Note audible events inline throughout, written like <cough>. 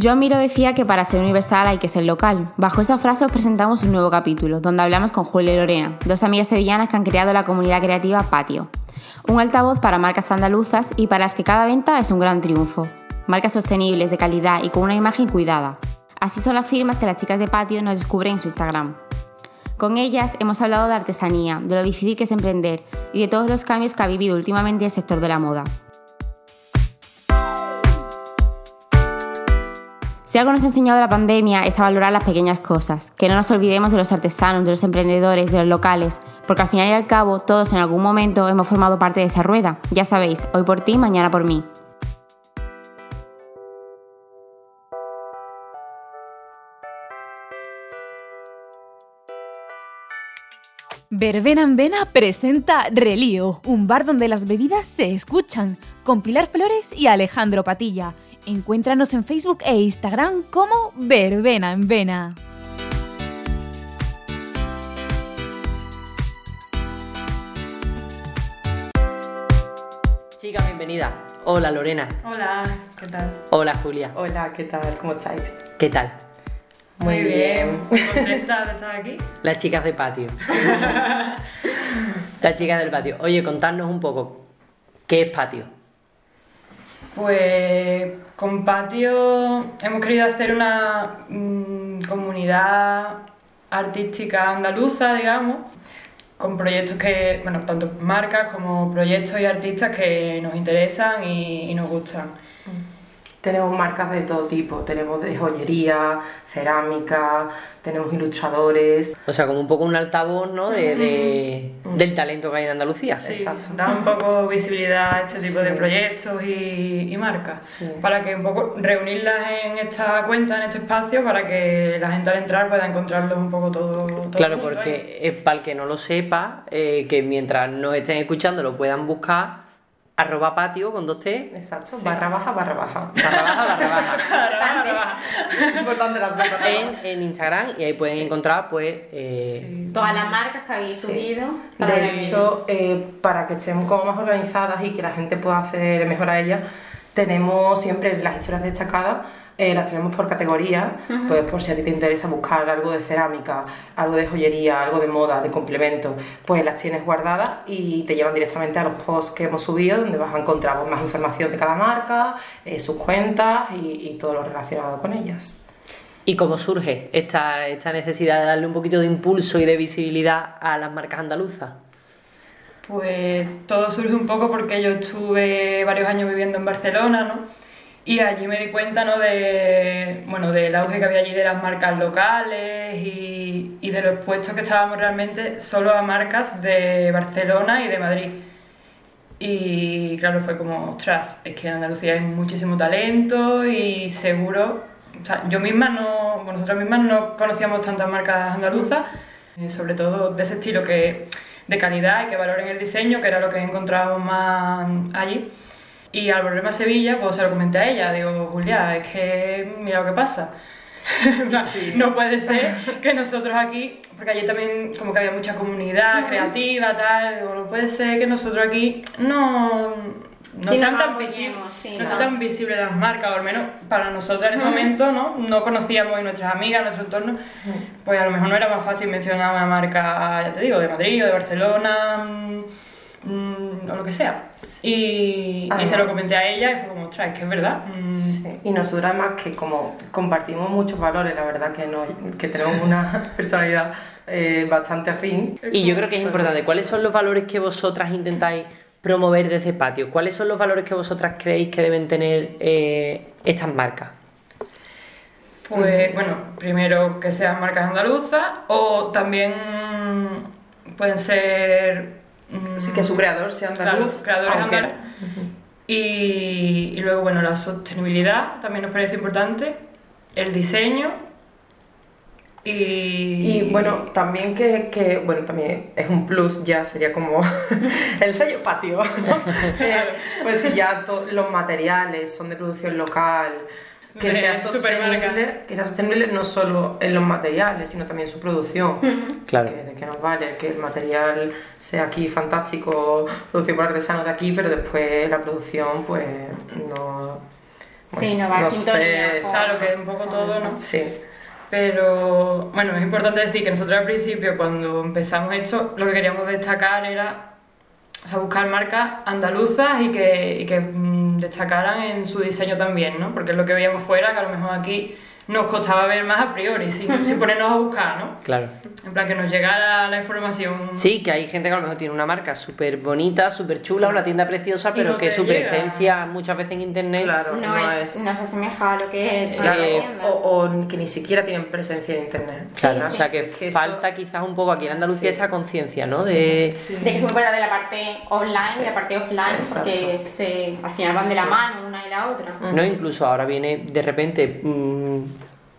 John Miro decía que para ser universal hay que ser local. Bajo esa frase os presentamos un nuevo capítulo, donde hablamos con Julia y Lorena, dos amigas sevillanas que han creado la comunidad creativa Patio. Un altavoz para marcas andaluzas y para las que cada venta es un gran triunfo. Marcas sostenibles, de calidad y con una imagen cuidada. Así son las firmas que las chicas de Patio nos descubren en su Instagram. Con ellas hemos hablado de artesanía, de lo difícil que es emprender y de todos los cambios que ha vivido últimamente el sector de la moda. Si algo nos ha enseñado la pandemia es a valorar las pequeñas cosas, que no nos olvidemos de los artesanos, de los emprendedores, de los locales, porque al final y al cabo todos en algún momento hemos formado parte de esa rueda. Ya sabéis, hoy por ti, mañana por mí. Verbena en Vena presenta Relío, un bar donde las bebidas se escuchan, con Pilar Flores y Alejandro Patilla Encuéntranos en Facebook e Instagram como Verbena en Vena. Chica, bienvenida. Hola Lorena. Hola, ¿qué tal? Hola Julia. Hola, ¿qué tal? ¿Cómo estáis? ¿Qué tal? Muy bien. ¿Contenta de estar aquí? <laughs> Las chicas de patio. <laughs> Las chicas del patio. Oye, contadnos un poco, ¿qué es patio? Pues con Patio hemos querido hacer una mm, comunidad artística andaluza, digamos, con proyectos que, bueno, tanto marcas como proyectos y artistas que nos interesan y nos gustan. Tenemos marcas de todo tipo, tenemos de joyería, cerámica, tenemos ilustradores. O sea, como un poco un altavoz, ¿no? De, del talento que hay en Andalucía. Sí, Exacto. Da un poco visibilidad a este tipo de proyectos y, marcas. Para que un poco reunirlas en esta cuenta, en este espacio, para que la gente al entrar pueda encontrarlos un poco todo. claro, porque es para el que no lo sepa, eh, que mientras nos estén escuchando lo puedan buscar arroba patio con dos T. Exacto, barra baja, barra baja. Barra baja, barra baja. Importante las en, en Instagram y ahí pueden encontrar pues eh... todas las marcas que habéis subido. De hecho, eh, para que estén como más organizadas y que la gente pueda hacer mejor a ellas, tenemos siempre las historias destacadas eh, las tenemos por categoría, pues por si a ti te interesa buscar algo de cerámica, algo de joyería, algo de moda, de complemento, pues las tienes guardadas y te llevan directamente a los posts que hemos subido, donde vas a encontrar pues, más información de cada marca, eh, sus cuentas y, todo lo relacionado con ellas. ¿Y cómo surge esta, esta necesidad de darle un poquito de impulso y de visibilidad a las marcas andaluzas? Pues todo surge un poco porque yo estuve varios años viviendo en Barcelona, ¿no? Y allí me di cuenta ¿no? de, bueno, del auge que había allí de las marcas locales y, y de lo expuestos que estábamos realmente solo a marcas de Barcelona y de Madrid. Y claro, fue como, ostras, es que en Andalucía hay muchísimo talento y seguro, o sea, yo misma no, nosotras mismas no conocíamos tantas marcas andaluzas, eh, sobre todo de ese estilo que, de calidad y que valoren el diseño, que era lo que encontrábamos más allí. Y al volverme a Sevilla, pues se lo comenté a ella, digo, Julia, es que mira lo que pasa. <laughs> no puede ser que nosotros aquí, porque allí también como que había mucha comunidad creativa, tal, digo, no puede ser que nosotros aquí no, no sean tan visibles, no, sean tan visibles las marcas, o al menos para nosotros en ese momento, ¿no? No conocíamos y nuestras amigas, nuestro entorno, pues a lo mejor no era más fácil mencionar una marca, ya te digo, de Madrid o de Barcelona Mm, o lo que sea. Y, y, se lo comenté a ella y fue como, ostras, es que es verdad. Mm. Y nosotros además que como compartimos muchos valores, la verdad que, no, que tenemos una <laughs> personalidad eh, bastante afín. Y yo creo que es importante, ¿cuáles son los valores que vosotras intentáis promover desde Patio? ¿Cuáles son los valores que vosotras creéis que deben tener eh, estas marcas? Pues bueno, primero que sean marcas andaluzas o también pueden ser Sí, que su creador sea andaluz. Claro, creador y, y, luego, bueno, la sostenibilidad también nos parece importante, el diseño y... y bueno, también que, que, bueno, también es un plus, ya sería como <laughs> el sello patio, <laughs> pues si ya los materiales son de producción local, que sea, <laughs> sostenible, que sea sostenible no solo en los materiales, sino también su producción. Claro. Que, de que nos vale, que el material sea aquí fantástico, producido por artesanos de aquí, pero después la producción, pues no. Sí, no va no sintonía sé, Claro, que es un poco todo, ¿no? Sí. Pero bueno, es importante decir que nosotros al principio, cuando empezamos esto, lo que queríamos destacar era o sea, buscar marcas andaluzas y que, y que mm, destacaran en su diseño también, ¿no? Porque es lo que veíamos fuera, que a lo mejor aquí nos costaba ver más a priori, sin, sin ponernos a buscar, ¿no? Claro. En plan, que nos llegara la información. Sí, que hay gente que a lo mejor tiene una marca súper bonita, súper chula, una tienda preciosa, pero no que su llega. presencia muchas veces en internet Claro, no, es, no se asemeja a lo que es Claro, la o, tienda. o que ni siquiera tienen presencia en internet. Claro, Sí, o sí. sea que, Es que eso- falta quizás un poco aquí en Andalucía Sí. esa conciencia, ¿no? De Sí. De que es muy importante la parte online y la parte offline, Exacto. porque se, al final van de la mano una y la otra. no incluso ahora viene de repente mm,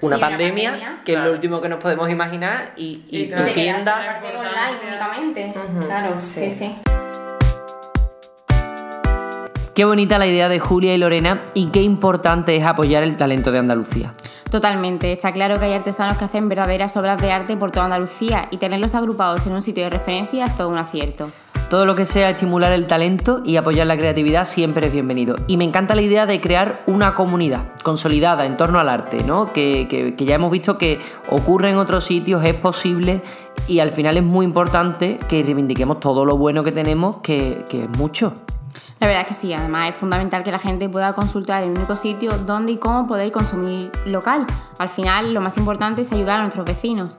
una Sí, una pandemia, pandemia. que es lo último que nos podemos imaginar y, y Y tu claro. Que tienda Importancia. online únicamente. Claro, sí, sí. sí. Qué bonita la idea de Julia y Lorena y qué importante es apoyar el talento de Andalucía. Totalmente, está claro que hay artesanos que hacen verdaderas obras de arte por toda Andalucía y tenerlos agrupados en un sitio de referencia es todo un acierto. Todo lo que sea estimular el talento y apoyar la creatividad siempre es bienvenido. Y me encanta la idea de crear una comunidad consolidada en torno al arte, ¿no? Que, que- que ya hemos visto que ocurre en otros sitios, es posible y al final es muy importante que reivindiquemos todo lo bueno que tenemos, que, que es mucho. La verdad es que sí, además es fundamental que la gente pueda consultar el único sitio dónde y cómo poder consumir local. Al final lo más importante es ayudar a nuestros vecinos.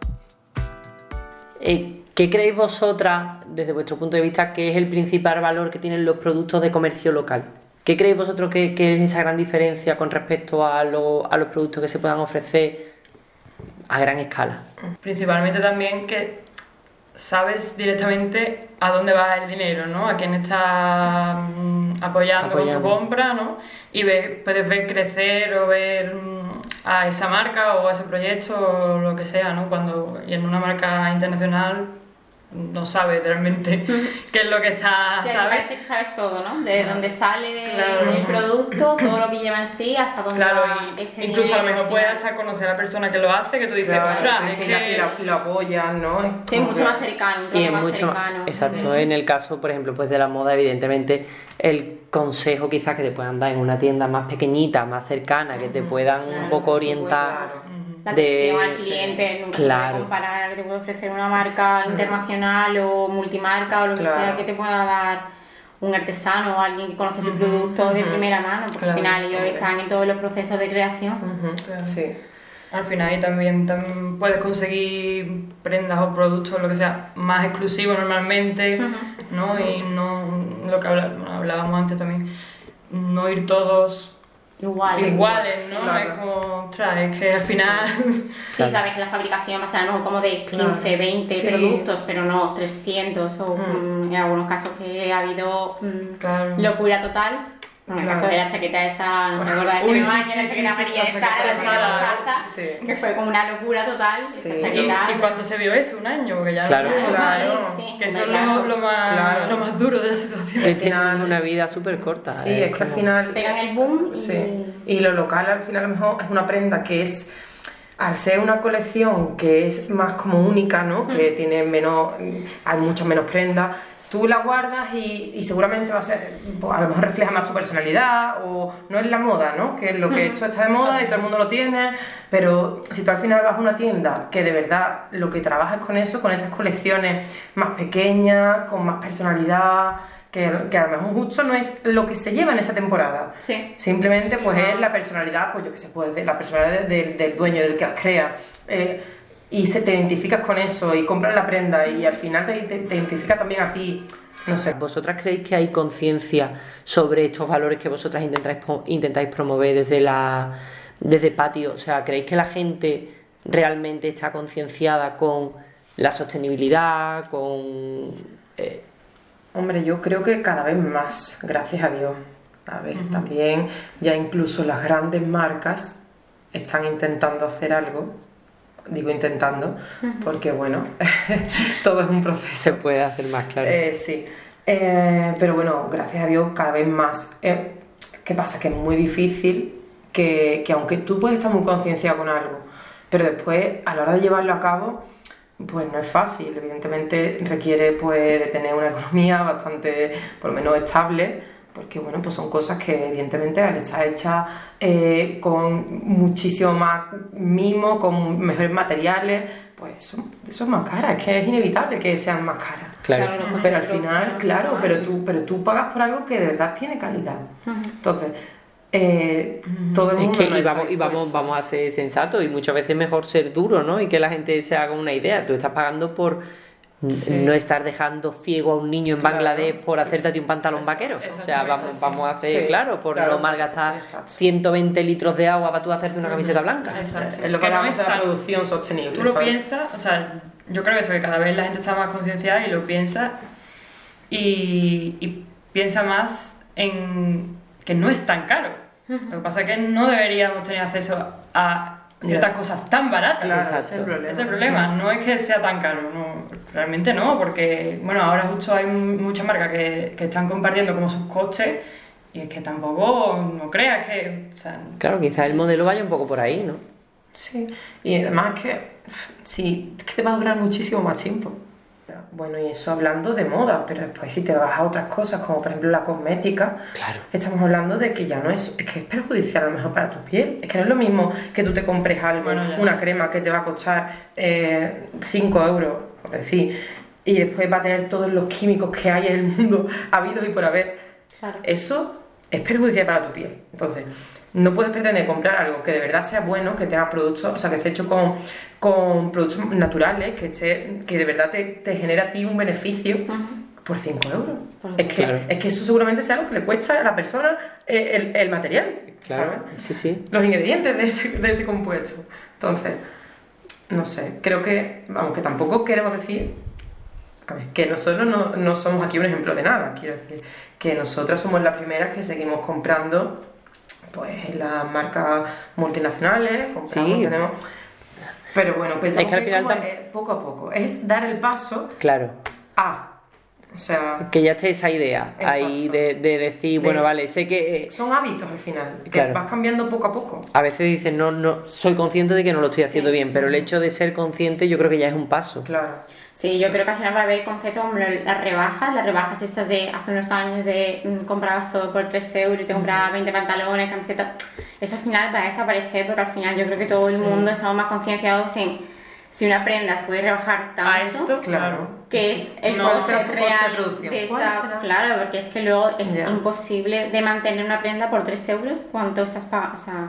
Eh, ¿Qué creéis vosotras, desde vuestro punto de vista, que es el principal valor que tienen los productos de comercio local? ¿Qué creéis vosotros que, que es esa gran diferencia con respecto a, lo- a los productos que se puedan ofrecer a gran escala? Principalmente también que sabes directamente a dónde va el dinero, ¿no? A quién está mm, apoyando, con tu compra, ¿no? Y puedes ver crecer o ver mm, a esa marca o a ese proyecto o lo que sea, ¿no? Cuando y en una marca internacional no sabes realmente <laughs> qué es lo que está, Sí, ¿sabes? parece que sabes todo, ¿no? De dónde sale Claro. el producto, todo lo que lleva en sí, hasta dónde Claro, va y ese incluso a lo mejor puedes hasta conocer a la persona que lo hace, que tú dices, Claro, ostras, es que la- lo apoyan, ¿no? Es Sí, mucho que- más cercano, Sí, es más mucho más. cercano. Exacto. En el caso, por ejemplo, pues de la moda, evidentemente, el consejo quizás que te puedan dar en una tienda más pequeñita, más cercana, que te puedan un poco orientar. La de- atención al cliente, nunca se Claro. puede comparar que te puede ofrecer una marca internacional o multimarca o lo que Claro. sea que te pueda dar un artesano o alguien que conoce su producto de primera mano, porque Claro, al final ellos están en todos los procesos de creación. Sí. Al final y también, también puedes conseguir prendas o productos, lo que sea, más exclusivos normalmente, ¿no? Y no, lo que habla- hablábamos antes también, no ir todos Igual. iguales, ¿no? claro. Es como, ostras, es que al final... Sí, sabes que la fabricación va a ser a lo mejor como de 15, Claro. 20 Sí. productos, pero no 300 o mm, en algunos casos que ha habido mm, Claro. locura total. Bueno, en el Claro. caso de la chaqueta esa, no me acuerdo de Uy, sí, años, sí, la sí, chaqueta sí, amarilla la de Zara, la chaqueta sí. que fue como una locura total. Sí. ¿Y, y cuánto se vio eso? ¿Un año? Porque ya Claro. Claro, ¿no? sí, sí. Que eso es Claro. lo, lo más, Claro. lo más duro de la situación. Que tienen una vida súper corta. Sí, ¿eh? es que al final... Pegan el boom y... Sí. Y lo local al final a lo mejor es una prenda que es, al ser una colección que es más como única, ¿no? Que tiene menos, hay muchas menos prendas, tú la guardas y, y seguramente va a ser, pues, a lo mejor refleja más tu personalidad o no es la moda, ¿no? Que lo que esto está de moda y todo el mundo lo tiene, pero si tú al final vas a una tienda que de verdad lo que trabajas con eso, con esas colecciones más pequeñas, con más personalidad, que, que a lo mejor justo no es lo que se lleva en esa temporada. Sí. Simplemente pues es la personalidad, pues yo que sé, pues de la personalidad de- del- del dueño, del que las crea. Eh, y se te identificas con eso y compras la prenda y al final te, te- te identifica también a ti. No sé. ¿Vosotras creéis que hay conciencia sobre estos valores que vosotras intentáis, po- intentáis promover desde, la, desde Patio? O sea, ¿creéis que la gente realmente está concienciada con la sostenibilidad, con... eh, Hombre, yo creo que cada vez más, gracias a Dios. A ver, también ya incluso las grandes marcas están intentando hacer algo. Digo intentando, porque bueno, <laughs> todo es un proceso. se puede hacer más claro? Eh, sí. Eh, pero bueno, gracias a Dios cada vez más. Eh, ¿Qué pasa? Que es muy difícil que, que aunque tú puedes estar muy concienciado con algo, pero después a la hora de llevarlo a cabo, pues no es fácil. Evidentemente requiere pues de tener una economía <laughs> bastante, por lo menos estable, porque bueno, pues son cosas que evidentemente al estar hechas eh, con muchísimo más mimo, con mejores materiales, pues eso, eso es más cara, es que es inevitable que sean más caras. Claro. Claro, Pero al final, claro, pero tú, pero tú pagas por algo que de verdad tiene calidad. Entonces, eh, todo el Es mundo que no y vamos, y vamos, vamos a ser sensatos y muchas veces es mejor ser duro, ¿no? Y que la gente se haga una idea. Tú estás pagando por Sí. no estar dejando ciego a un niño en Claro. Bangladesh por hacerte a ti un pantalón Exacto, vaquero. O sea, vamos, sí. vamos a hacer, Sí, claro, por claro, no malgastar exacto. 120 litros de agua para tú hacerte una camiseta blanca. Exacto. Es lo que Que no es la producción sostenible. Tú lo ¿sabes? piensas, o sea, yo creo que eso, que cada vez la gente está más concienciada y lo piensa y, y piensa más en que no es tan caro. Lo que pasa es que no deberíamos tener acceso a ciertas cosas tan baratas. Claro, es el problema. Ese es el problema, no es que sea tan caro, no, realmente no, porque bueno, ahora justo hay muchas marcas que, que están compartiendo como sus costes y es que tampoco, no creas que, o sea, Claro, quizás el modelo vaya un poco por ahí, ¿no? Sí, y además que, sí, es que te va a durar muchísimo más tiempo. Bueno, y eso hablando de moda, pero después si te vas a otras cosas, como por ejemplo la cosmética, Claro. estamos hablando de que ya no es, es que es perjudicial a lo mejor para tu piel. Es que no es lo mismo que tú te compres algo, Bueno, una crema que te va a costar 5 euros, por decir, y después va a tener todos los químicos que hay en el mundo <laughs> habidos y por haber. Claro. Eso es perjudicial para tu piel. Entonces, no puedes pretender comprar algo que de verdad sea bueno, que tenga productos, o sea, que esté hecho con, con productos naturales, que, esté, que de verdad te, te genere a ti un beneficio por 5 euros. Es que, Claro. es que eso seguramente sea algo que le cuesta a la persona eh, el, el material, ¿sabes? Sí, sí. Los ingredientes de ese, de ese compuesto. Entonces, no sé, creo que, vamos, que tampoco queremos decir a ver, que nosotros no, no somos aquí un ejemplo de nada, quiero decir, que nosotras somos las primeras que seguimos comprando pues en las marcas multinacionales, compramos, Sí. tenemos... Pero bueno, pensamos Es que al final como poco a poco, es dar el paso Claro. a... O sea, Que ya esté esa idea ahí Exacto. de, de decir, De- bueno, vale, sé que eh, son hábitos al final, que Claro. vas cambiando poco a poco. a veces dicen, no, no, soy consciente de que no lo estoy haciendo bien, pero el hecho de ser consciente yo creo que ya es un paso. Claro. Sí, yo creo que al final va a haber conceptos como las rebajas, las rebajas estas de hace unos años de mm, comprabas todo por 3 euros y te comprabas 20 pantalones, camisetas. Eso al final va a desaparecer porque al final yo creo que todo el mundo estamos más concienciados en si una prenda se puede rebajar tanto a esto, Claro. que es el No, coste será su coste de real producción. de ¿Cuál esa- claro, porque es que luego es imposible de mantener una prenda por 3 euros cuánto estás pagando, o sea,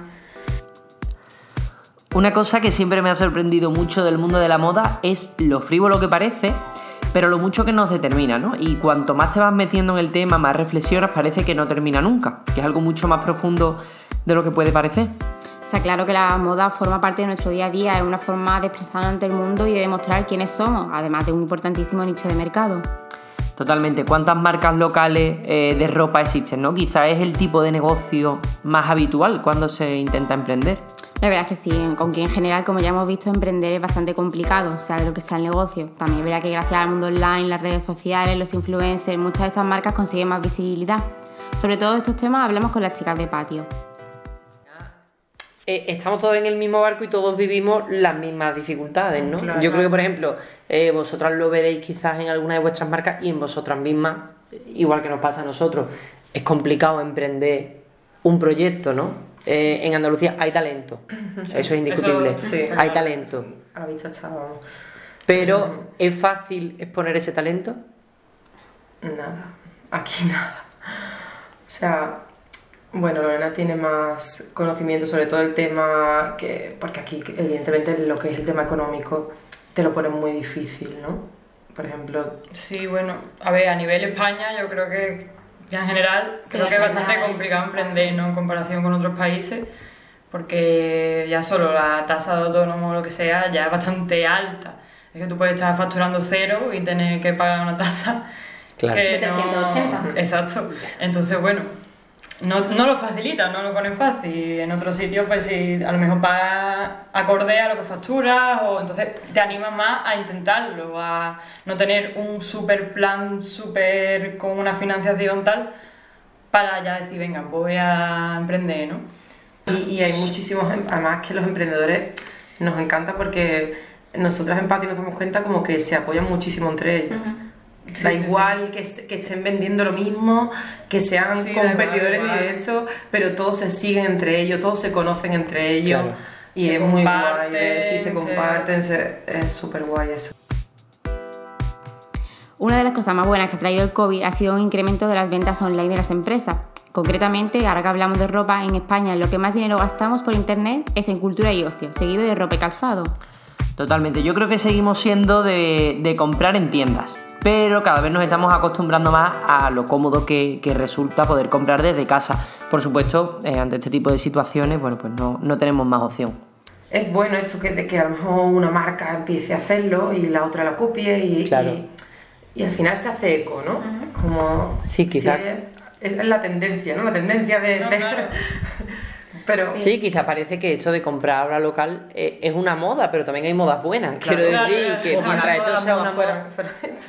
Una cosa que siempre me ha sorprendido mucho del mundo de la moda es lo frívolo que parece, pero lo mucho que nos determina, ¿no? Y cuanto más te vas metiendo en el tema, más reflexionas, parece que no termina nunca, que es algo mucho más profundo de lo que puede parecer. Está claro que la moda forma parte de nuestro día a día, es una forma de expresarnos ante el mundo y de demostrar quiénes somos, además de un importantísimo nicho de mercado. Totalmente. ¿Cuántas marcas locales eh, de ropa existen, no? Quizá es el tipo de negocio más habitual cuando se intenta emprender. La verdad es que sí, aunque en general, como ya hemos visto, emprender es bastante complicado, sea de lo que sea el negocio. También verdad que gracias al mundo online, las redes sociales, los influencers, muchas de estas marcas consiguen más visibilidad. Sobre todo estos temas hablamos con las chicas de patio. Eh, estamos todos en el mismo barco y todos vivimos las mismas dificultades, ¿no? Claro. Yo creo que, por ejemplo, eh, vosotras lo veréis quizás en alguna de vuestras marcas y en vosotras mismas, eh, igual que nos pasa a nosotros, es complicado emprender un proyecto, ¿no? Eh, en Andalucía hay talento, eso es indiscutible, Eso, sí. hay talento, A la vista está, vamos. pero ¿es fácil exponer ese talento? Nada, aquí nada. O sea, bueno, Lorena tiene más conocimiento sobre todo el tema que, porque aquí evidentemente lo que es el tema económico te lo pone muy difícil, ¿no? Por ejemplo, Sí, bueno, a ver, a nivel España yo creo que ya en general Sí, creo en que es bastante complicado emprender, ¿no? En comparación con otros países, porque ya solo la tasa de autónomo o lo que sea ya es bastante alta. Es que tú puedes estar facturando cero y tener que pagar una tasa Claro. que 780. no... Exacto. Entonces, bueno, no, no lo facilita, no lo ponen fácil. En otros sitios, pues si a lo mejor pagas acorde a lo que facturas, o entonces te animas más a intentarlo, a no tener un super plan, super con una financiación tal, para ya decir, venga, voy a emprender, ¿no? y, hay muchísimos, em- además que los emprendedores nos encanta porque nosotras en Pati nos damos cuenta como que se apoyan muchísimo entre ellos. Da igual que, que, estén vendiendo lo mismo, que sean competidores directos, pero todos se siguen entre ellos, todos se conocen entre ellos. Y es muy guay, si se comparten, es súper guay eso. Una de las cosas más buenas que ha traído el COVID ha sido un incremento de las ventas online de las empresas. Concretamente, ahora que hablamos de ropa, en España lo que más dinero gastamos por internet es en cultura y ocio, seguido de ropa y calzado. Totalmente, yo creo que seguimos siendo de, comprar en tiendas, pero cada vez nos estamos acostumbrando más a lo cómodo que, resulta poder comprar desde casa. Por supuesto, eh, ante este tipo de situaciones, bueno, pues no, tenemos más opción. Es bueno esto que, que a lo mejor una marca empiece a hacerlo y la otra la copie y, y, al final se hace eco, ¿no? Como sí, quizás es la tendencia, ¿no? La tendencia de... <laughs> Pero, sí, quizá parece que esto de comprar ahora local eh, es una moda, pero también hay modas buenas. Quiero decir que mientras esto sea una moda.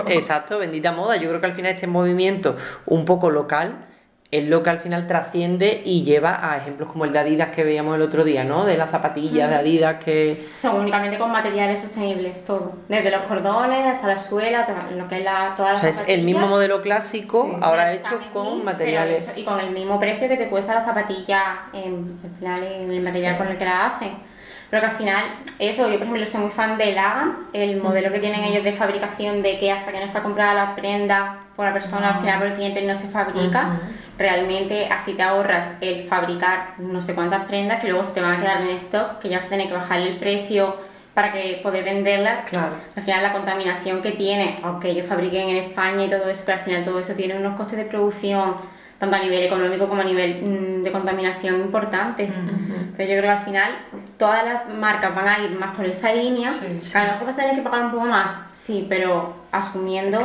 Exacto, bendita moda. Yo creo que al final este movimiento un poco local es lo que al final trasciende y lleva a ejemplos como el de Adidas que veíamos el otro día, ¿no? De las zapatillas de Adidas que... Son únicamente con materiales sostenibles, todo. Desde los cordones hasta la suela, lo que es la, toda la o sea, es el mismo modelo clásico, ahora hecho con materiales... y con el mismo precio que te cuesta la zapatilla en, en el material con el que la hacen. Pero que al final, eso, yo por ejemplo soy muy fan de Lagan, el modelo que tienen ellos de fabricación de que hasta que no está comprada la prenda por la persona, al final por el cliente no se fabrica. Realmente así te ahorras el fabricar no sé cuántas prendas que luego se te van a quedar en stock, que ya vas a tener que bajar el precio para que poder venderlas. Claro. Al final la contaminación que tiene, aunque ellos fabriquen en España y todo eso, pero al final todo eso tiene unos costes de producción tanto a nivel económico como a nivel mm, de contaminación importantes. Entonces yo creo que al final todas las marcas van a ir más por esa línea. A lo mejor vas a tener que pagar un poco más, sí, pero asumiendo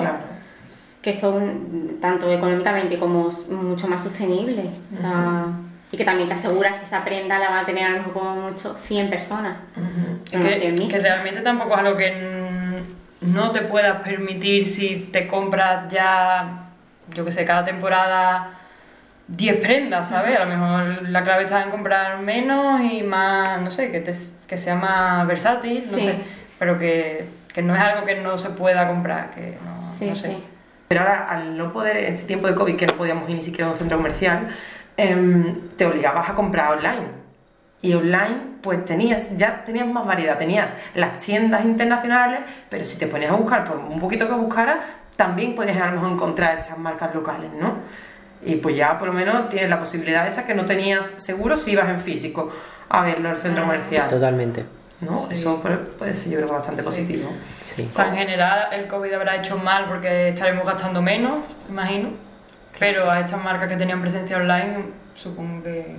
que esto tanto económicamente como mucho más sostenible. y que también te aseguras que esa prenda la va a tener a lo mejor como mucho 100 personas. que, que, realmente tampoco es algo que no te puedas permitir si te compras ya, yo que sé, cada temporada 10 prendas, ¿sabes? A lo mejor la clave está en comprar menos y más, no sé, que, que sea más versátil, no sé, pero que, que, no es algo que no se pueda comprar, que no, sí, sé. Sí. Pero ahora, al no poder, en este tiempo de COVID, que no podíamos ir ni siquiera a un centro comercial, em, te obligabas a comprar online. Y online, pues tenías, ya tenías más variedad, tenías las tiendas internacionales, pero si te ponías a buscar por un poquito que buscaras, también podías a lo mejor encontrar esas marcas locales, ¿no? Y pues ya por lo menos tienes la posibilidad esta que no tenías seguro si ibas en físico a verlo en el centro comercial. Totalmente. ¿no? Eso puede ser yo creo bastante positivo. Sí. O sea, en general el COVID habrá hecho mal porque estaremos gastando menos, imagino, pero a estas marcas que tenían presencia online supongo que...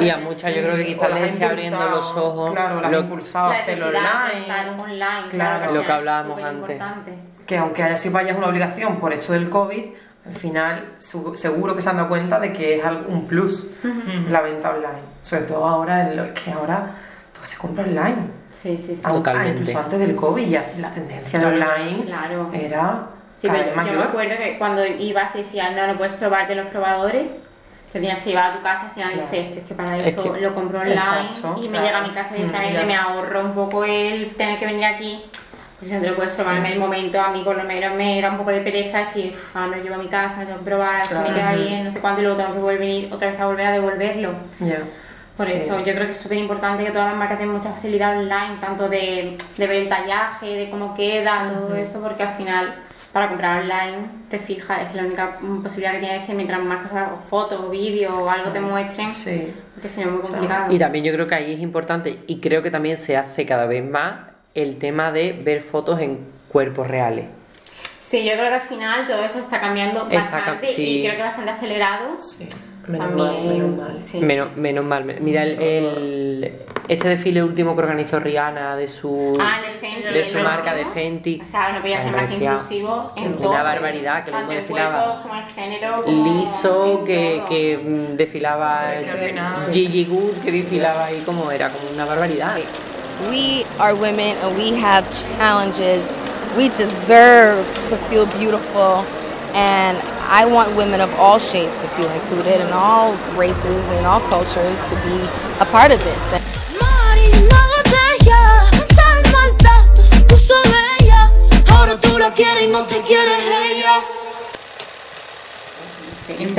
y a muchas yo creo que quizás les esté abriendo los ojos. Claro, las lo, impulsado a hacerlo online. online. Claro, lo que hablábamos antes. Que aunque haya sido vaya una obligación por hecho del COVID, al final seguro que se han dado cuenta de que es un plus la venta online. Sobre todo ahora, es que ahora todo se compra online. Sí, sí, sí. Totalmente. incluso antes del COVID ya la tendencia de online era... Sí, pero yo me acuerdo que cuando ibas y decías, no, no puedes probarte los probadores, te tenías que llevar a tu casa y al final dices, es que para eso lo compro online y me llega a mi casa directamente, me ahorro un poco el tener que venir aquí te lo puedes tomar en el momento, a mí por lo menos me era un poco de pereza decir, ah, me lo llevo a mi casa, me tengo que probar, si me queda bien, no sé cuánto, y luego tengo que volver, otra vez a volver a devolverlo. Por eso yo creo que es súper importante que todas las marcas tengan mucha facilidad online, tanto de, de ver el tallaje, de cómo queda, todo eso, porque al final para comprar online te fijas, es que la única posibilidad que tienes es que mientras más cosas, fotos, o vídeos o algo te muestren, sí. porque si no es muy complicado. Y también yo creo que ahí es importante, y creo que también se hace cada vez más, el tema de ver fotos en cuerpos reales. Sí, yo creo que al final todo eso está cambiando bastante y creo que bastante acelerado. Sí. Menos mal, menos mal. Sí. Menos, mal. Mira, el, este desfile último que organizó Rihanna de su, ah, de, su marca de Fenty. O sea, no podía ser más inclusivo en todo. Una barbaridad que luego desfilaba. Como el género, liso, que, que mm, desfilaba Gigi Good, que desfilaba ahí como era, como una barbaridad. We are women and we have challenges. We deserve to feel beautiful. And I want women of all shades to feel included and all races and all cultures to be a part of this.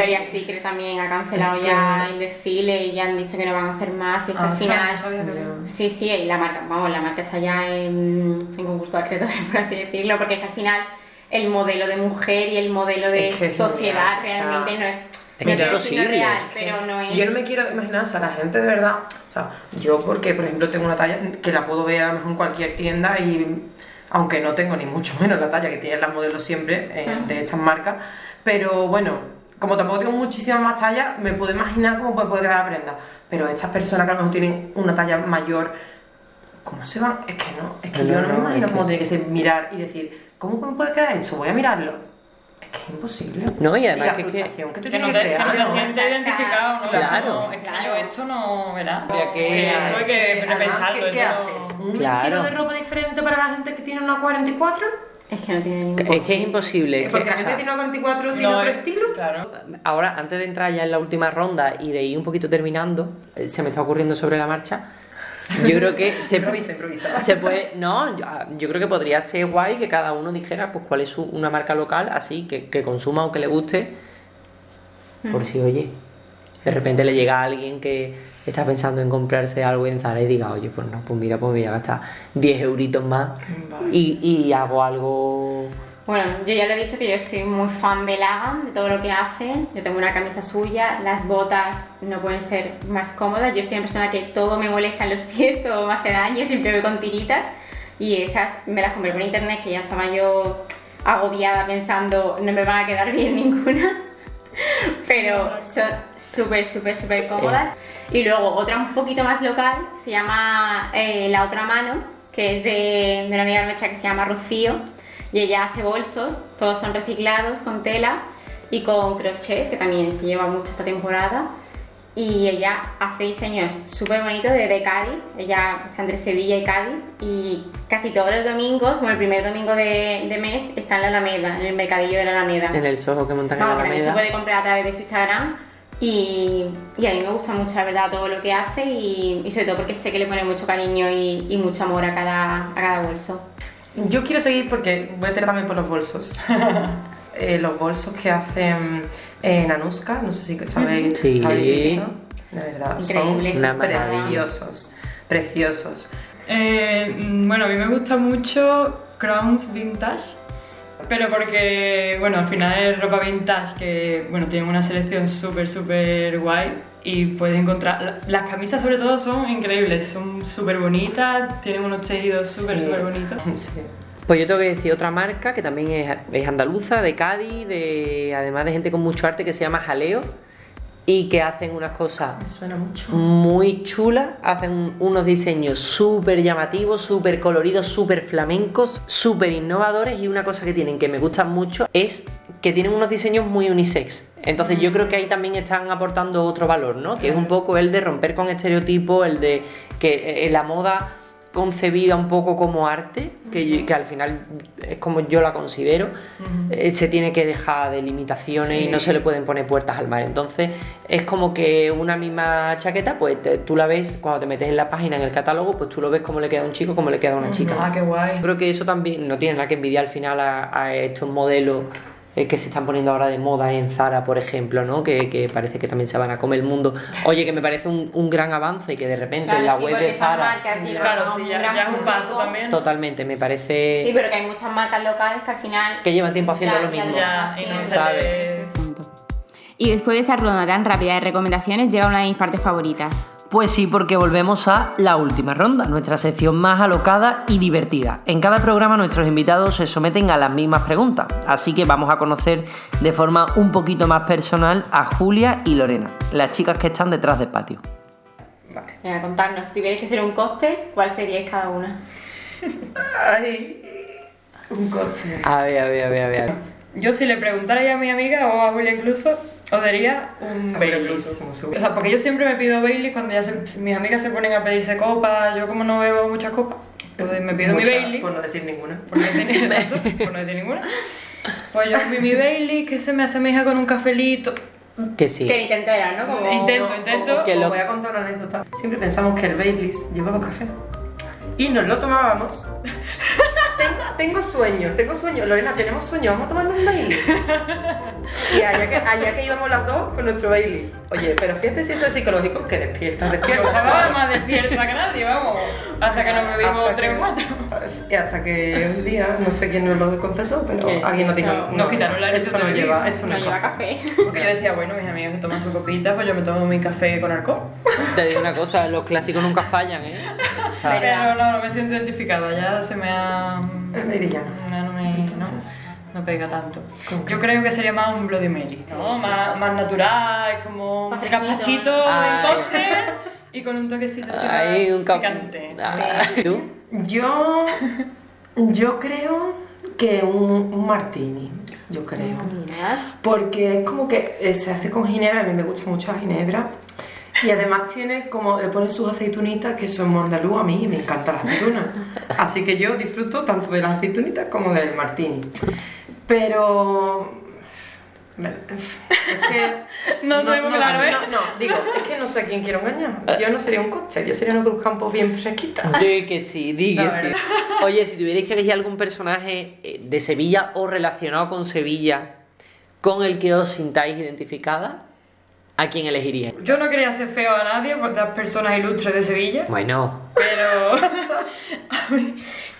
Victoria's Secret también ha cancelado Es que- ya el desfile y ya han dicho que no van a hacer más y es que Ah, al final... sabía que había. Sí, sí, y la marca, vamos, la marca está ya en, en concurso de acreedores, <laughs> por así decirlo, porque es que al final el modelo de mujer y el modelo de Es que es sociedad real, o sea, realmente no es... es no que es real, pero no es... Yo no me quiero imaginar, o sea, la gente de verdad, o sea, yo porque, por ejemplo, tengo una talla que la puedo ver a lo mejor en cualquier tienda y aunque no tengo ni mucho menos la talla que tienen las modelos siempre eh, de estas marcas, pero bueno, como tampoco tengo muchísimas más tallas, me puedo imaginar cómo puede, puede quedar la prenda. Pero estas personas que a lo mejor tienen una talla mayor, ¿cómo se van? Es que no, es que No, yo no, no, me imagino cómo que- tiene que ser mirar y decir, ¿cómo me puede quedar esto? Voy a mirarlo. Es que es imposible. No, y además la que que- que te Que no que te, que crear, no te ¿no? sientes identificado, ¿no? Claro. Como, Es que yo esto no, ¿verdad? Que- Sí, eso hay que repensarlo. ¿Qué, qué eso haces? ¿Un Claro. estilo de ropa diferente para la gente que tiene una 44? Es que no tiene ningún... Es que es imposible. es que, Porque la o gente tiene una 44 tiene No, otro es- estilo. Claro. Ahora, antes de entrar ya en la última ronda y de ir un poquito terminando, eh, se me está ocurriendo sobre la marcha. Yo creo que se, <laughs> Improvisa, improvisa. se puede. No, yo, yo creo que podría ser guay que cada uno dijera pues cuál es su, una marca local, así que, que consuma o que le guste. Por si, oye, de repente le llega a alguien que está pensando en comprarse algo en Zara y diga, oye, pues no, pues mira, pues me voy a gastar 10 euritos más y, y hago algo. Bueno, yo ya lo he dicho que yo soy muy fan de Lagan, de todo lo que hacen. Yo tengo una camisa suya, las botas no pueden ser más cómodas. Yo soy una persona que todo me molesta en los pies, <laughs> todo me hace daño, siempre voy con tiritas. Y esas me las compré por internet, que ya estaba yo agobiada pensando, no me van a quedar bien ninguna. <laughs> Pero son súper, súper, súper cómodas. Y luego otra un poquito más local, se llama eh, La Otra Mano, que es de, de una amiga nuestra que se llama Rocío. Y ella hace bolsos, todos son reciclados con tela y con crochet, que también se lleva mucho esta temporada. Y ella hace diseños súper bonitos desde Cádiz. Ella está entre Sevilla y Cádiz. Y casi todos los domingos, como el primer domingo de, de mes, está en la Alameda, en el mercadillo de la Alameda. En el sojo que montan en la también se Alameda. puede comprar a través de su Instagram. Y, y a mí me gusta mucho, la verdad, todo lo que hace y, y sobre todo porque sé que le pone mucho cariño y, y mucho amor a cada, a cada bolso. Yo quiero seguir porque voy a tirar también por los bolsos. <laughs> Eh, los bolsos que hacen en Anuska, no sé si sabéis. Sí. habéis visto. De verdad, Increíbles. son preciosos. Preciosos. Eh, bueno, a mí me gusta mucho Crowns Vintage, pero porque, bueno, al final es ropa vintage que, bueno, tiene una selección súper, súper guay y puedes encontrar... la- Las camisas sobre todo son increíbles, son súper bonitas, tienen unos tejidos súper, Sí. súper bonitos. <laughs> Sí. Pues yo tengo que decir otra marca que también es, es andaluza, de Cádiz, de, además de gente con mucho arte que se llama Jaleo y que hacen unas cosas Me suena mucho. muy chulas, hacen unos diseños súper llamativos, súper coloridos, súper flamencos, súper innovadores y una cosa que tienen que me gustan mucho es que tienen unos diseños muy unisex. Entonces yo creo que ahí también están aportando otro valor, ¿no? Que es un poco el de romper con estereotipos, el de que eh, la moda concebida un poco como arte, que, yo- que al final es como yo la considero, eh, se tiene que dejar de limitaciones y no se le pueden poner puertas al mar. Entonces es como que una misma chaqueta, pues te- tú la ves cuando te metes en la página, en el catálogo, pues tú lo ves como le queda a un chico, como le queda a una chica. Ah, qué guay. Creo que eso también no tiene nada que envidiar al final a, a estos modelos eh, que se están poniendo ahora de moda en Zara, por ejemplo, ¿no? Que, que parece que también se van a comer el mundo. Oye, que me parece un, un gran avance que de repente en la sí, web de Zara... marcas Claro, sí, ya, es un paso también. Totalmente, me parece... Sí, pero que hay muchas marcas locales que al final... Que llevan tiempo haciendo Ya, lo mismo. Ya, y no ¿sabes? Y después de esa ronda tan rápida de recomendaciones llega una de mis partes favoritas. Pues sí, porque volvemos a la última ronda, nuestra sección más alocada y divertida. En cada programa nuestros invitados se someten a las mismas preguntas, así que vamos a conocer de forma un poquito más personal a Julia y Lorena, las chicas que están detrás del patio. Venga, contarnos, si tuvierais que hacer un cóctel, ¿cuál seríais cada una? <laughs> Ay, un coche. A ver, a ver, a ver, a ver. Yo si le preguntara ya a mi amiga o a Julia incluso, os daría un Julia Baileys. incluso, como seguro. O sea, porque yo siempre me pido Baileys cuando ya se- mis amigas se ponen a pedirse copas, yo como no bebo muchas copas, pues me pido mi Mucha, Baileys. Por no decir ninguna. Por no decir, exacto, por no decir ninguna. Pues yo mi, mi Bailey que se me asemeja con un cafelito. Que sí. Que intento era, ¿no? Como... Intento, No, intento. Que lo- voy a contar una anécdota. Siempre pensamos que el Baileys llevaba café. Y nos lo tomábamos tengo, tengo sueño, tengo sueño. Lorena, tenemos sueño, vamos a tomarnos un Bailey. <laughs> Y allá que, allá que íbamos las dos con nuestro Bailey. Oye, pero fíjate si eso es psicológico, que despierta, Yo despierta. estaba más despierta que nadie, vamos. Hasta que nos bebimos tres o cuatro. Y hasta que un día, no sé quién nos lo confesó, pero ¿Qué? alguien nos dijo, Nos no, quitaron la esto no lleva, esto no, No lleva café. Porque yo decía, bueno, mis amigos se toman su copita, pues yo me tomo mi café con alcohol. Te digo una cosa, los clásicos nunca fallan, ¿eh? O sea, Pero no, no me siento identificada, ya se me ha. Es meridiana. No, no me. No, no pega tanto. Yo creo que sería más un Bloody Mary, ¿no? Más, más natural, es como Más un capachito de Ay. cóctel y con un toquecito más un picante. Ah, ¿Tú? Yo, yo creo que un, un martini, yo creo. Porque es como que eh, se hace con ginebra, a mí me gusta mucho la ginebra. Y además tiene como, le ponen sus aceitunitas, que son mondalú, a mí me encantan las aceitunas. Así que yo disfruto tanto de las aceitunitas como del martini. Pero... Es que... <laughs> No tengo claro, ¿eh? No, no, digo, es que no sé a quién quiero engañar. Yo no sería un cóctel, yo sería una Cruz Campos bien fresquita. Di que sí, di que sí. <laughs> Oye, si tuvierais que elegir algún personaje eh, de Sevilla o relacionado con Sevilla con el que os sintáis identificada, ¿a quién elegiríais? Yo no quería ser feo a nadie por las personas ilustres de Sevilla, Bueno, pero <laughs>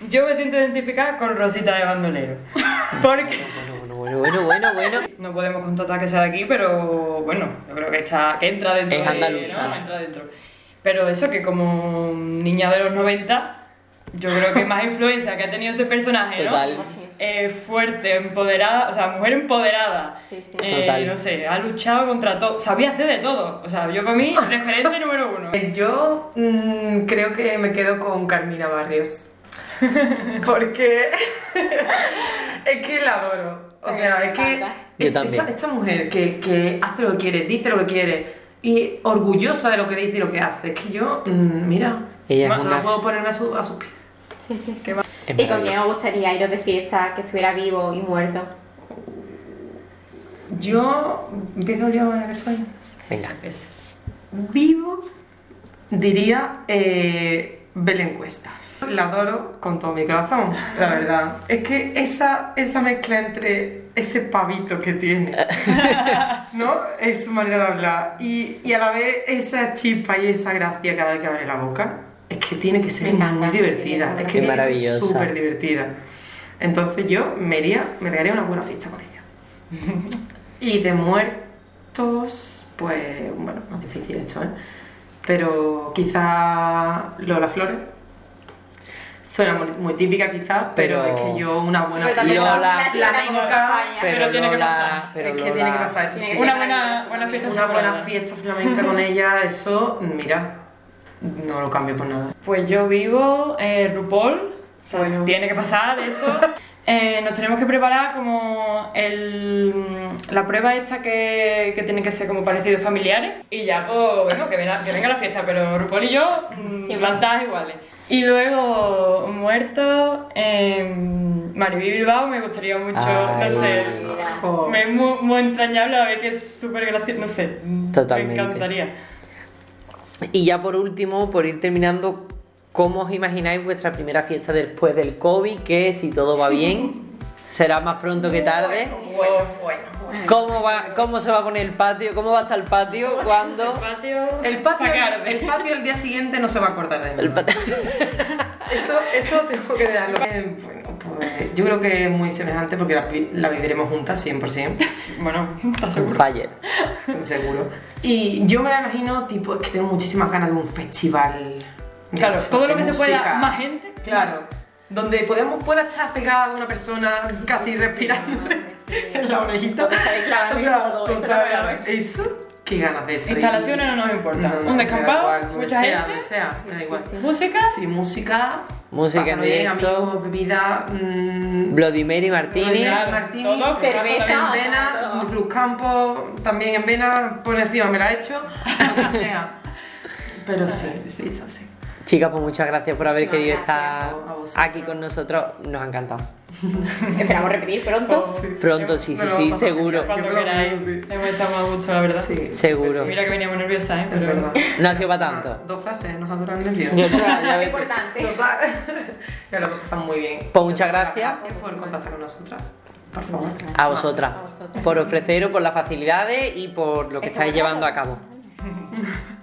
yo me siento identificada con Rosita de Bandolero. Porque bueno, bueno, bueno, bueno, bueno. no podemos contratar que sea de aquí, pero bueno, yo creo que está que entra dentro Es de, andaluza. ¿no? Entra dentro. Pero eso que como niña de los 90, yo creo que más influencia que ha tenido ese personaje, ¿no? Total. Eh, fuerte, empoderada, o sea, mujer empoderada. Sí, sí. Eh, Total. No sé, ha luchado contra todo, sabía hacer de todo. O sea, yo para mí, <laughs> referente número uno. Yo mm, creo que me quedo con Carmina Barrios. <laughs> Porque <laughs> es que la adoro. O sea, es que. Yo esta- mujer que, que hace lo que quiere, dice lo que quiere y orgullosa de lo que dice y lo que hace. Es que yo, mm, mira, Ella es solo una- puedo ponerme a, su- a sus pies. Sí, sí, sí. ¿Qué más? Es ¿Y con quién os gustaría iros de fiesta que estuviera vivo y muerto? Yo, empiezo yo. Venga. Vivo, diría eh, Belén Cuesta. La adoro con todo mi corazón, la verdad. Es que esa, esa mezcla entre ese pavito que tiene, <laughs> ¿no? Es su manera de hablar. Y, y a la vez esa chispa y esa gracia cada vez que abre la boca. Es que tiene que ser encanta, muy divertida. es es que tiene que ser maravillosa. súper divertida. Entonces yo me iría, me pegaría una buena fiesta con ella. <laughs> Y de muertos, pues, bueno, más difícil esto, ¿eh? Pero quizá Lola Flores. Suena muy, muy típica quizá, pero, Pero- es que yo una buena Pero Lola- flamenca. Pero, Pero tiene que pasar. pero es que Lola- tiene que pasar sí. que Una buena, buena fiesta Una buena fiesta flamenca con ella, eso, mira, no lo cambio por nada. Pues yo vivo eh, RuPaul, o sea, Bueno. tiene que pasar eso. <laughs> Eh, nos tenemos que preparar como el, la prueba esta que, que tiene que ser como parecidos familiares y ya pues bueno, que venga, que venga la fiesta, pero RuPaul y yo mm, Sí, plantadas iguales. Y luego muerto, eh, Mariby Bilbao me gustaría mucho, Ay. no sé, Mira. Me es muy, muy entrañable a ver que es súper gracioso, no sé, Totalmente. me encantaría. Y ya por último, por ir terminando, ¿cómo os imagináis vuestra primera fiesta después del COVID? Que si todo va bien, <laughs> será más pronto que tarde. Bueno, bueno, bueno. ¿Cómo, va, ¿Cómo se va a poner el patio? ¿Cómo va a estar el patio? <laughs> ¿Cuándo? El patio, El patio, el patio el día siguiente no se va a acordar de mí. El patio. <laughs> Eso, eso tengo que darlo. Pues <laughs> yo creo que es muy semejante porque la, vi- la viviremos juntas 100%, <laughs> Bueno, ¿estás seguro? Fire. <laughs> seguro. Y yo me la imagino, tipo, es que tengo muchísimas ganas de un festival. de Claro, todo lo que se pueda, más gente. Claro, donde podemos, pueda estar pegada a una persona casi respirando en la orejita. Está clavar O sea, eso qué ganas de eso. Instalaciones no nos. No, no, un descampado, igual, mucha sea, gente, sea, da igual. música. Sí, música. Música en bien, directo. amigos, bebida. mm, Bloody Mary Martini. Claro, Martini, todo, cerveza, en vena. Cruz Campo también en vena, por encima me la he hecho, lo que sea. <laughs> Pero sí, sí, está así. Chicas, pues muchas gracias por haber No, querido gracias estar aquí con nosotros. Nos ha encantado. <laughs> Esperamos repetir pronto. Pronto, sí, sí, Me lo sí, paso seguro. Cuando Yo queráis. sí. Hemos estado más a gusto, la verdad. Sí, Seguro. Mira que veníamos nerviosas, ¿eh? Es Pero verdad. No ha sido para tanto. Dos frases nos ha durado el lío. Ya importante. <laughs> Ya lo hemos pasado muy bien. Pues muchas gracias. Gracias por contactar con nosotras. Por favor. A vosotras. Por ofreceros, por las facilidades y por lo que estáis llevando a cabo. <laughs>